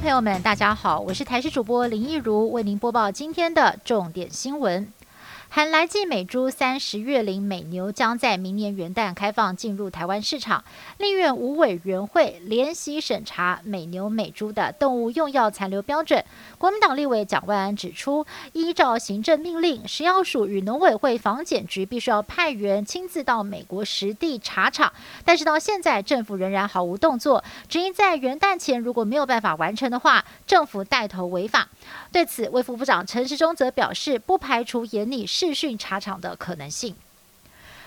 朋友们，大家好，我是台视主播林一如，为您播报今天的重点新闻。含来记美猪三十月龄美牛将在明年元旦开放进入台湾市场。立院五委员会联席审查美牛美猪的动物用药残留标准。国民党立委蒋万安指出，依照行政命令，食药署与农委会防检局必须要派员亲自到美国实地查厂，但是到现在政府仍然毫无动作，只因在元旦前如果没有办法完成的话，政府带头违法。对此，卫副部长陈时中则表示，不排除严拟。视讯茶厂的可能性，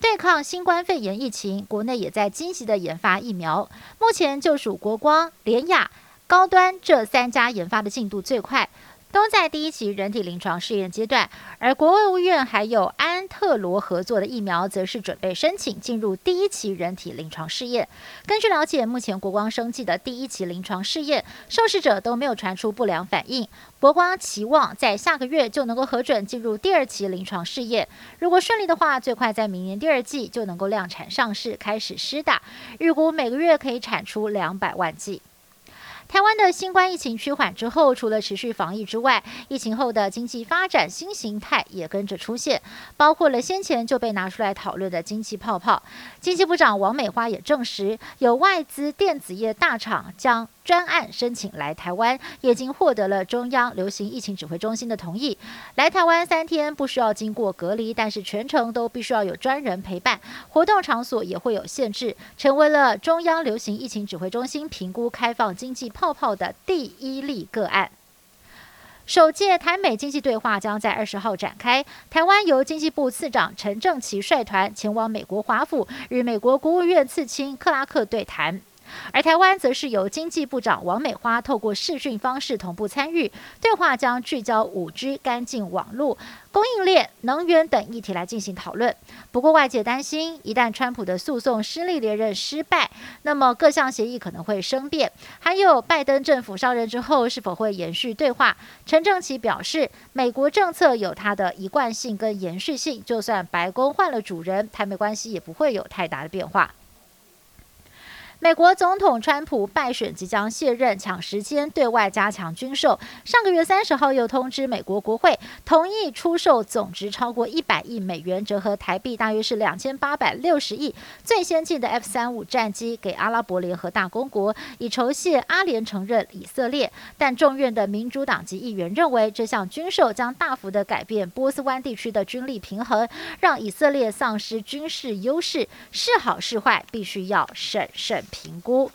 对抗新冠肺炎疫情，国内也在积极的研发疫苗。目前就属国光、联雅、高端这三家研发的进度最快。都在第一期人体临床试验阶段，而国务院还有安特罗合作的疫苗，则是准备申请进入第一期人体临床试验。根据了解，目前国光生技的第一期临床试验受试者都没有传出不良反应，国光期望在下个月就能够核准进入第二期临床试验。如果顺利的话，最快在明年第二季就能够量产上市，开始施打，预估每个月可以产出两百万剂。台湾的新冠疫情趋缓之后，除了持续防疫之外，疫情后的经济发展新形态也跟着出现，包括了先前就被拿出来讨论的经济泡泡。经济部长王美花也证实，有外资电子业大厂将专案申请来台湾，已经获得了中央流行疫情指挥中心的同意。来台湾三天不需要经过隔离，但是全程都必须要有专人陪伴，活动场所也会有限制，成为了中央流行疫情指挥中心评估开放经济。泡泡的第一例个案，首届台美经济对话将在二十号展开。台湾由经济部次长陈正奇率团前往美国华府，与美国国务院次卿克拉克对谈。而台湾则是由经济部长王美花透过视讯方式同步参与对话，将聚焦五 G、干净网络、供应链、能源等议题来进行讨论。不过外界担心，一旦川普的诉讼失利连任失败，那么各项协议可能会生变。还有拜登政府上任之后是否会延续对话？陈正奇表示，美国政策有它的一贯性跟延续性，就算白宫换了主人，台美关系也不会有太大的变化。美国总统川普败选，即将卸任，抢时间对外加强军售。上个月三十号又通知美国国会，同意出售总值超过一百亿美元，折合台币大约是两千八百六十亿最先进的 F 三五战机给阿拉伯联合大公国，以酬谢阿联承认以色列。但众院的民主党籍议员认为，这项军售将大幅的改变波斯湾地区的军力平衡，让以色列丧失军事优势，是好是坏，必须要审慎。评估。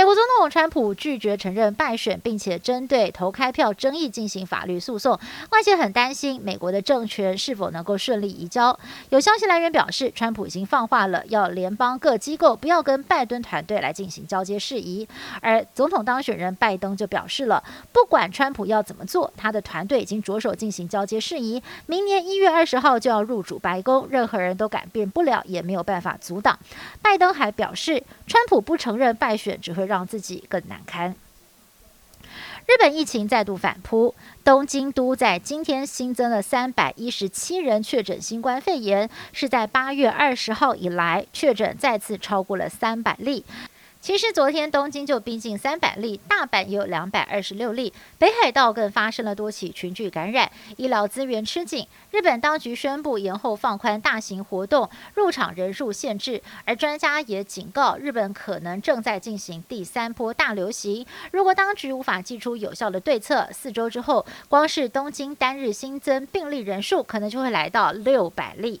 美国总统川普拒绝承认败选，并且针对投开票争议进行法律诉讼。外界很担心美国的政权是否能够顺利移交。有消息来源表示，川普已经放话了，要联邦各机构不要跟拜登团队来进行交接事宜。而总统当选人拜登就表示了，不管川普要怎么做，他的团队已经着手进行交接事宜。明年一月二十号就要入主白宫，任何人都改变不了，也没有办法阻挡。拜登还表示，川普不承认败选只会。让自己更难堪。日本疫情再度反扑，东京都在今天新增了三百一十七人确诊新冠肺炎，是在八月二十号以来确诊再次超过了三百例。其实昨天东京就逼近三百例，大阪也有两百二十六例，北海道更发生了多起群聚感染，医疗资源吃紧。日本当局宣布延后放宽大型活动入场人数限制，而专家也警告，日本可能正在进行第三波大流行。如果当局无法祭出有效的对策，四周之后，光是东京单日新增病例人数可能就会来到六百例。